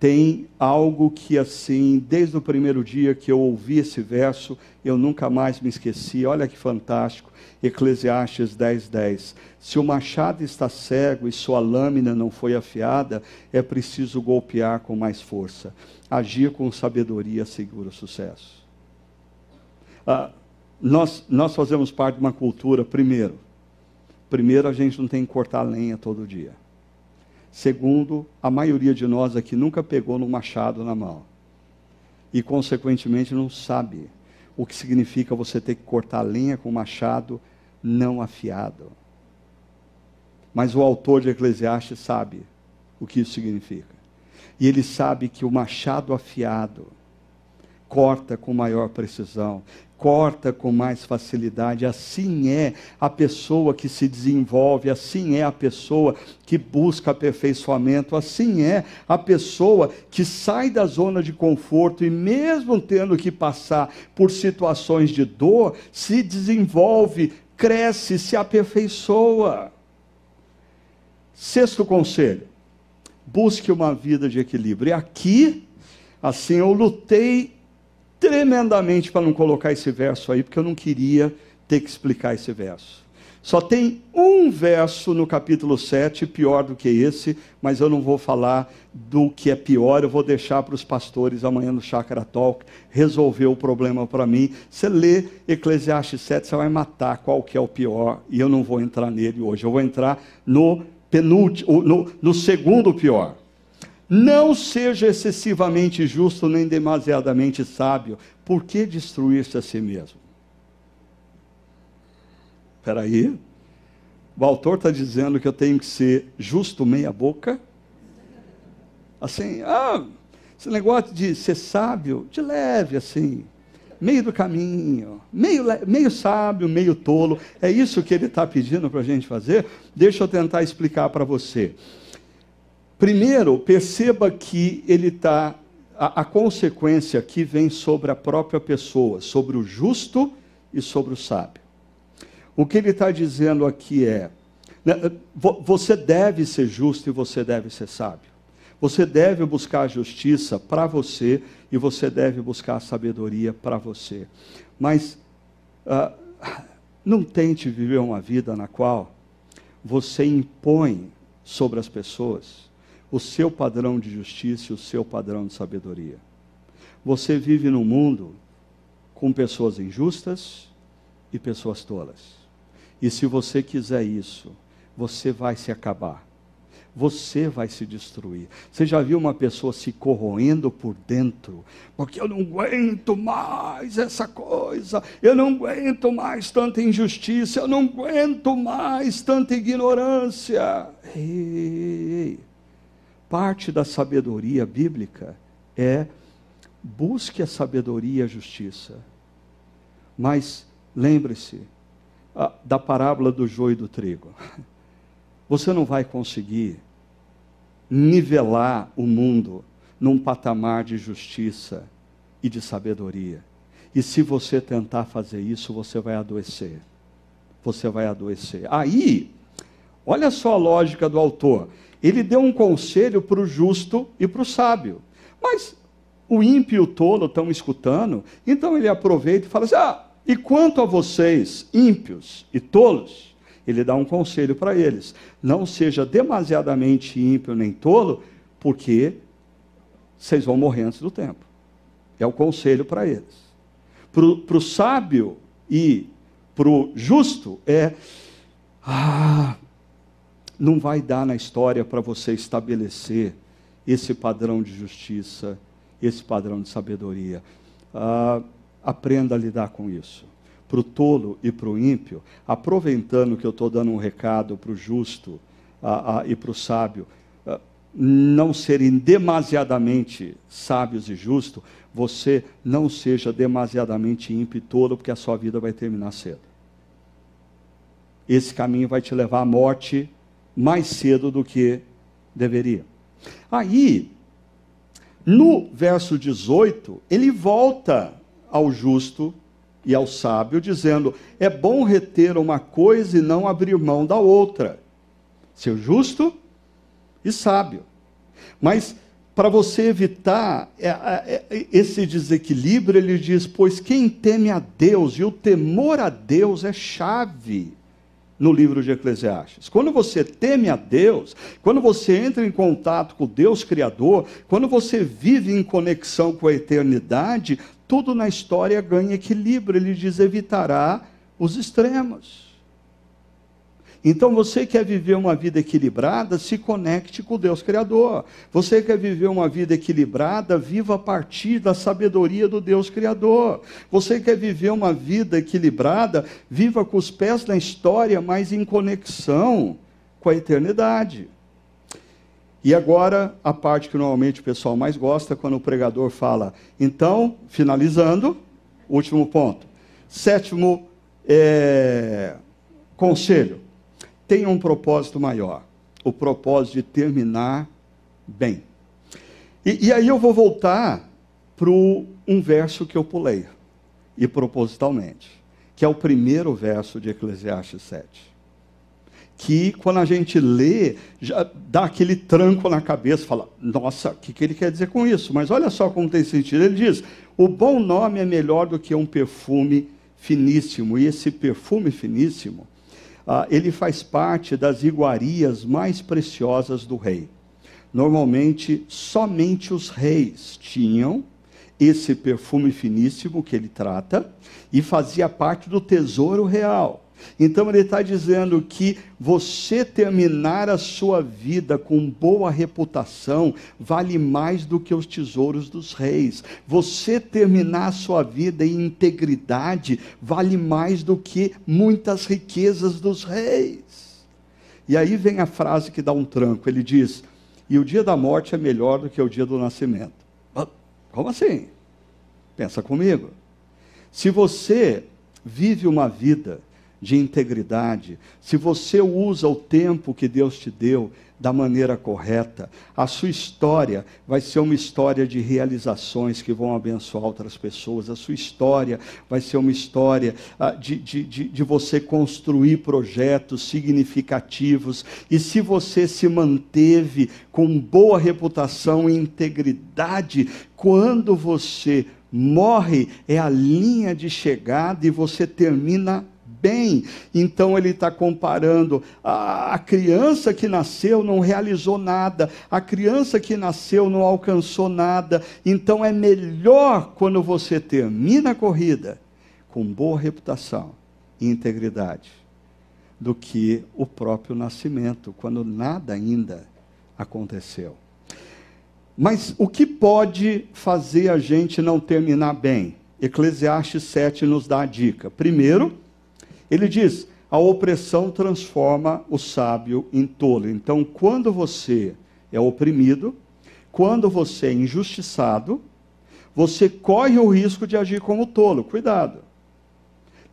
tem algo que, assim, desde o primeiro dia que eu ouvi esse verso, eu nunca mais me esqueci. Olha que fantástico. Eclesiastes 10, 10. Se o machado está cego e sua lâmina não foi afiada, é preciso golpear com mais força. Agir com sabedoria segura o sucesso. Ah, nós, nós fazemos parte de uma cultura, primeiro, primeiro a gente não tem que cortar lenha todo dia. Segundo, a maioria de nós aqui nunca pegou no machado na mão. E, consequentemente, não sabe o que significa você ter que cortar lenha com machado não afiado. Mas o autor de Eclesiastes sabe o que isso significa. E ele sabe que o machado afiado corta com maior precisão, corta com mais facilidade. Assim é a pessoa que se desenvolve, assim é a pessoa que busca aperfeiçoamento, assim é a pessoa que sai da zona de conforto e, mesmo tendo que passar por situações de dor, se desenvolve, cresce, se aperfeiçoa. Sexto conselho: busque uma vida de equilíbrio. E aqui, assim, eu lutei tremendamente para não colocar esse verso aí, porque eu não queria ter que explicar esse verso. Só tem um verso no capítulo 7, pior do que esse, mas eu não vou falar do que é pior, eu vou deixar para os pastores amanhã no Chakra Talk resolver o problema para mim. Você lê Eclesiastes 7, você vai matar qual que é o pior, e eu não vou entrar nele hoje. Eu vou entrar no penúltimo, no, no segundo pior. Não seja excessivamente justo nem demasiadamente sábio. Por que destruir-se a si mesmo? Espera aí. O autor está dizendo que eu tenho que ser justo meia boca? Assim, ah, esse negócio de ser sábio, de leve, assim, meio do caminho, meio, meio sábio, meio tolo. É isso que ele está pedindo para a gente fazer? Deixa eu tentar explicar para você. Primeiro, perceba que ele está. A, a, consequência aqui vem sobre a própria pessoa, sobre o justo e sobre o sábio. O que ele está dizendo aqui é: né, você deve ser justo e você deve ser sábio. Você deve buscar a justiça para você e você deve buscar a sabedoria para você. Mas uh, não tente viver uma vida na qual você impõe sobre as pessoas o seu padrão de justiça e o seu padrão de sabedoria. Você vive num mundo com pessoas injustas e pessoas tolas. E se você quiser isso, você vai se acabar. Você vai se destruir. Você já viu uma pessoa se corroendo por dentro? Porque eu não aguento mais essa coisa, eu não aguento mais tanta injustiça, eu não aguento mais tanta ignorância. Ei, ei, ei parte da sabedoria bíblica é busque a sabedoria e a justiça. Mas lembre-se da parábola do joio e do trigo. <laughs> Você não vai conseguir nivelar o mundo num patamar de justiça e de sabedoria. E se você tentar fazer isso, você vai adoecer. Você vai adoecer. Aí, olha só a lógica do autor ele deu um conselho para o justo e para o sábio. Mas o ímpio e o tolo estão escutando, então ele aproveita e fala assim: ah, e quanto a vocês, ímpios e tolos, ele dá um conselho para eles: não seja demasiadamente ímpio nem tolo, porque vocês vão morrer antes do tempo. É o conselho para eles. Para o sábio e para o justo é. Ah, não vai dar na história para você estabelecer esse padrão de justiça, esse padrão de sabedoria. Ah, aprenda a lidar com isso. Para o tolo e para o ímpio, aproveitando que eu estou dando um recado para o justo ah, ah, e para o sábio, ah, não serem demasiadamente sábios e justos, você não seja demasiadamente ímpio e tolo, porque a sua vida vai terminar cedo. Esse caminho vai te levar à morte mais cedo do que deveria. Aí, no verso 18, ele volta ao justo e ao sábio, dizendo: é bom reter uma coisa e não abrir mão da outra. Ser justo e sábio. Mas para você evitar é, é, é, esse desequilíbrio, ele diz: Pois quem teme a Deus, e o temor a Deus é chave no livro de Eclesiastes. Quando você teme a Deus, quando você entra em contato com o Deus Criador, quando você vive em conexão com a eternidade, tudo na história ganha equilíbrio. Ele diz: evitará os extremos. Então, você quer viver uma vida equilibrada, se conecte com Deus Criador. Você quer viver uma vida equilibrada, viva a partir da sabedoria do Deus Criador. Você quer viver uma vida equilibrada, viva com os pés na história, mas em conexão com a eternidade. E agora, a parte que normalmente o pessoal mais gosta, quando o pregador fala. Então, finalizando, último ponto. Sétimo é, conselho tem um propósito maior: o propósito de terminar bem. E, e aí eu vou voltar para um verso que eu pulei, e propositalmente, que é o primeiro verso de Eclesiastes 7. Que quando a gente lê, já dá aquele tranco na cabeça, fala, nossa, o que, que ele quer dizer com isso? Mas olha só como tem sentido. Ele diz: o bom nome é melhor do que um perfume finíssimo, e esse perfume finíssimo ah, ele faz parte das iguarias mais preciosas do rei. Normalmente, somente os reis tinham esse perfume finíssimo que ele trata e fazia parte do tesouro real. Então ele está dizendo que você terminar a sua vida com boa reputação vale mais do que os tesouros dos reis. Você terminar a sua vida em integridade vale mais do que muitas riquezas dos reis. E aí vem a frase que dá um tranco: ele diz, e o dia da morte é melhor do que o dia do nascimento. Como assim? Pensa comigo. Se você vive uma vida de integridade, se você usa o tempo que Deus te deu da maneira correta, a sua história vai ser uma história de realizações que vão abençoar outras pessoas, a sua história vai ser uma história uh, de, de, de, de você construir projetos significativos, e se você se manteve com boa reputação e integridade, quando você morre, é a linha de chegada e você termina bem. Então ele está comparando a, a criança que nasceu não realizou nada, a criança que nasceu não alcançou nada. Então é melhor quando você termina a corrida com boa reputação e integridade do que o próprio nascimento, quando nada ainda aconteceu. Mas o que pode fazer a gente não terminar bem? Eclesiastes 7 nos dá a dica. Primeiro, ele diz: a opressão transforma o sábio em tolo. Então, quando você é oprimido, quando você é injustiçado, você corre o risco de agir como tolo. Cuidado.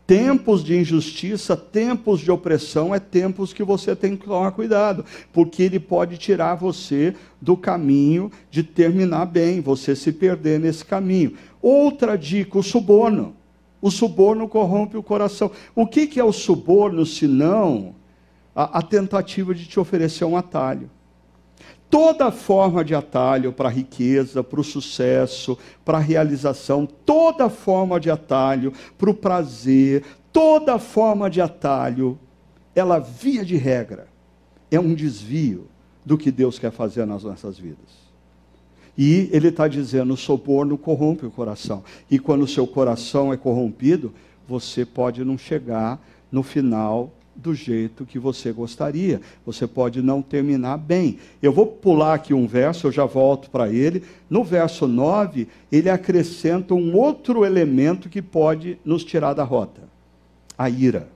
Tempos de injustiça, tempos de opressão, é tempos que você tem que tomar cuidado, porque ele pode tirar você do caminho de terminar bem, você se perder nesse caminho. Outra dica, o suborno. O suborno corrompe o coração. O que, que é o suborno, senão a, a tentativa de te oferecer um atalho? Toda forma de atalho para a riqueza, para o sucesso, para a realização, toda forma de atalho para o prazer, toda forma de atalho, ela, via de regra, é um desvio do que Deus quer fazer nas nossas vidas. E ele está dizendo: o soborno corrompe o coração. E quando o seu coração é corrompido, você pode não chegar no final do jeito que você gostaria. Você pode não terminar bem. Eu vou pular aqui um verso, eu já volto para ele. No verso 9, ele acrescenta um outro elemento que pode nos tirar da rota: a ira.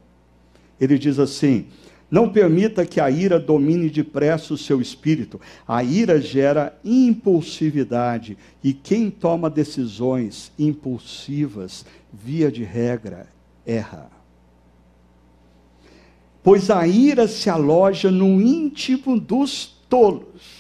Ele diz assim: não permita que a ira domine depressa o seu espírito. A ira gera impulsividade e quem toma decisões impulsivas, via de regra, erra. Pois a ira se aloja no íntimo dos tolos.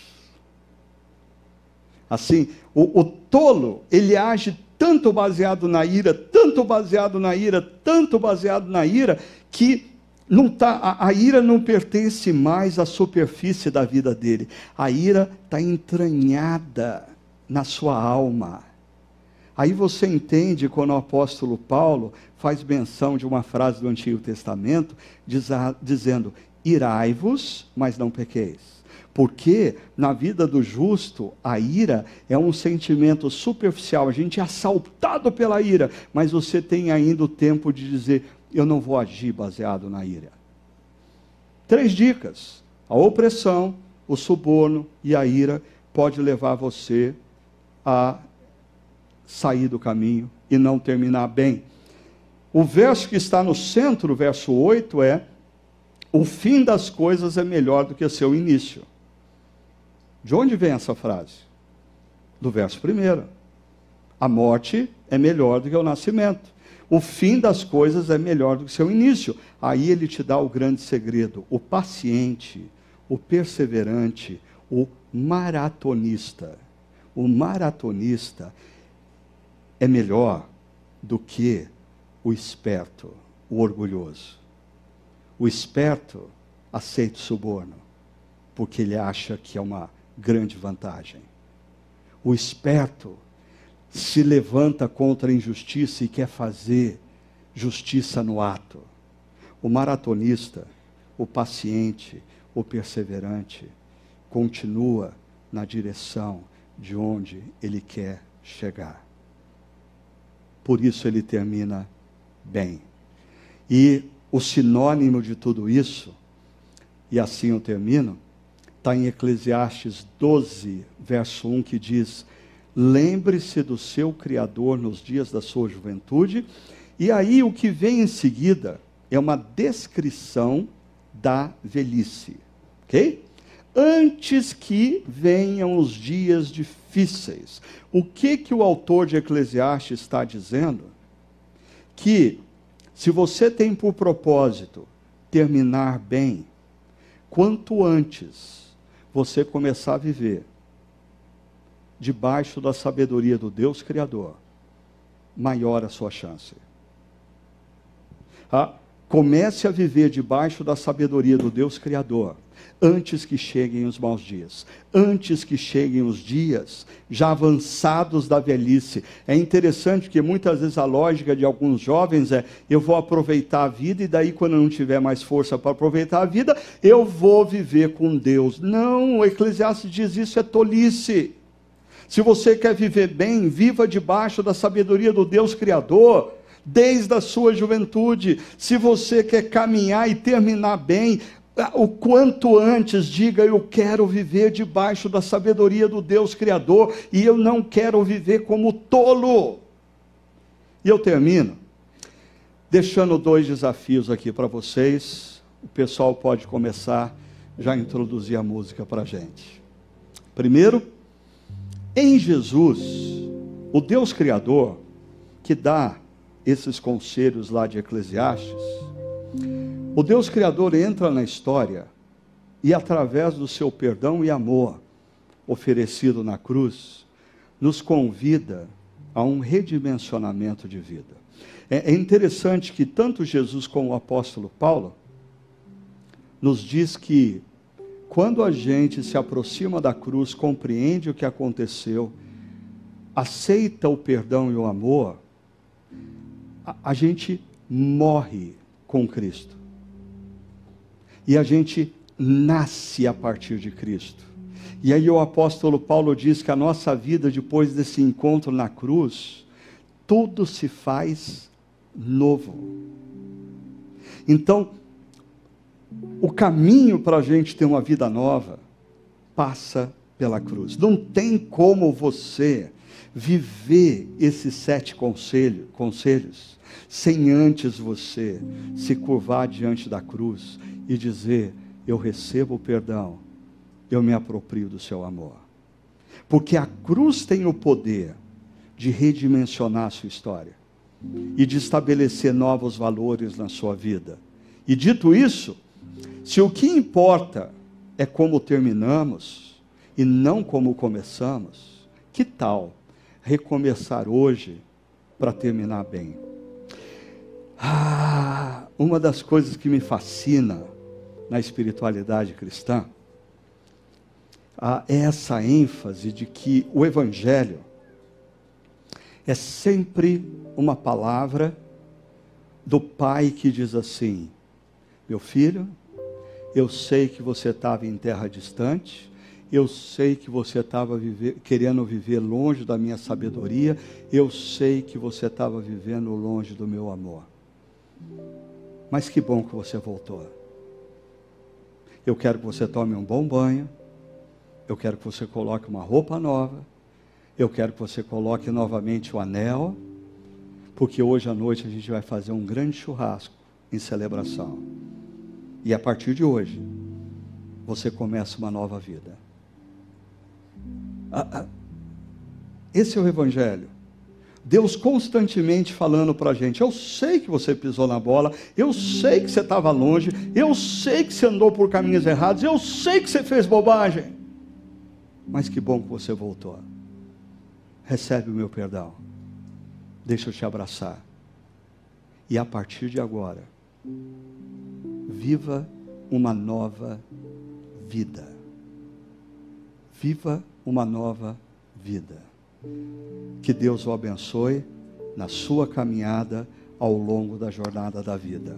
Assim, o, o tolo, ele age tanto baseado na ira, tanto baseado na ira, tanto baseado na ira, que não tá, a, a ira não pertence mais à superfície da vida dele. A ira está entranhada na sua alma. Aí você entende quando o apóstolo Paulo faz menção de uma frase do Antigo Testamento, diz, dizendo: Irai-vos, mas não pequeis. Porque na vida do justo, a ira é um sentimento superficial. A gente é assaltado pela ira, mas você tem ainda o tempo de dizer: eu não vou agir baseado na ira. Três dicas: a opressão, o suborno e a ira pode levar você a sair do caminho e não terminar bem. O verso que está no centro, verso 8, é: O fim das coisas é melhor do que o seu início. De onde vem essa frase? Do verso primeiro. A morte é melhor do que o nascimento o fim das coisas é melhor do que seu início. Aí ele te dá o grande segredo: o paciente, o perseverante, o maratonista. O maratonista é melhor do que o esperto, o orgulhoso. O esperto aceita o suborno, porque ele acha que é uma grande vantagem. O esperto se levanta contra a injustiça e quer fazer justiça no ato. O maratonista, o paciente, o perseverante, continua na direção de onde ele quer chegar. Por isso ele termina bem. E o sinônimo de tudo isso, e assim eu termino, está em Eclesiastes 12, verso 1, que diz: Lembre-se do seu Criador nos dias da sua juventude. E aí o que vem em seguida é uma descrição da velhice. Ok? Antes que venham os dias difíceis. O que, que o autor de Eclesiastes está dizendo? Que se você tem por propósito terminar bem, quanto antes você começar a viver debaixo da sabedoria do Deus Criador, maior a sua chance. Ah, comece a viver debaixo da sabedoria do Deus Criador, antes que cheguem os maus dias, antes que cheguem os dias já avançados da velhice. É interessante que muitas vezes a lógica de alguns jovens é: eu vou aproveitar a vida e daí, quando eu não tiver mais força para aproveitar a vida, eu vou viver com Deus. Não, o Eclesiastes diz isso é tolice. Se você quer viver bem, viva debaixo da sabedoria do Deus Criador, desde a sua juventude. Se você quer caminhar e terminar bem, o quanto antes diga eu quero viver debaixo da sabedoria do Deus Criador e eu não quero viver como tolo. E eu termino deixando dois desafios aqui para vocês. O pessoal pode começar já a introduzir a música para a gente. Primeiro, em Jesus, o Deus Criador, que dá esses conselhos lá de Eclesiastes, o Deus Criador entra na história e, através do seu perdão e amor oferecido na cruz, nos convida a um redimensionamento de vida. É, é interessante que tanto Jesus como o apóstolo Paulo nos diz que quando a gente se aproxima da cruz, compreende o que aconteceu, aceita o perdão e o amor, a, a gente morre com Cristo. E a gente nasce a partir de Cristo. E aí o apóstolo Paulo diz que a nossa vida, depois desse encontro na cruz, tudo se faz novo. Então, o caminho para a gente ter uma vida nova passa pela cruz. Não tem como você viver esses sete conselho, conselhos sem antes você se curvar diante da cruz e dizer: Eu recebo o perdão, eu me aproprio do seu amor. Porque a cruz tem o poder de redimensionar a sua história e de estabelecer novos valores na sua vida. E dito isso, se o que importa é como terminamos e não como começamos, que tal recomeçar hoje para terminar bem? Ah, uma das coisas que me fascina na espiritualidade cristã é essa ênfase de que o Evangelho é sempre uma palavra do pai que diz assim: Meu filho, eu sei que você estava em terra distante, eu sei que você estava querendo viver longe da minha sabedoria, eu sei que você estava vivendo longe do meu amor. Mas que bom que você voltou. Eu quero que você tome um bom banho, eu quero que você coloque uma roupa nova, eu quero que você coloque novamente o anel, porque hoje à noite a gente vai fazer um grande churrasco em celebração. E a partir de hoje, você começa uma nova vida. Esse é o Evangelho. Deus constantemente falando para a gente: Eu sei que você pisou na bola, eu sei que você estava longe, eu sei que você andou por caminhos errados, eu sei que você fez bobagem. Mas que bom que você voltou. Recebe o meu perdão. Deixa eu te abraçar. E a partir de agora, viva uma nova vida. Viva uma nova vida. Que Deus o abençoe na sua caminhada ao longo da jornada da vida.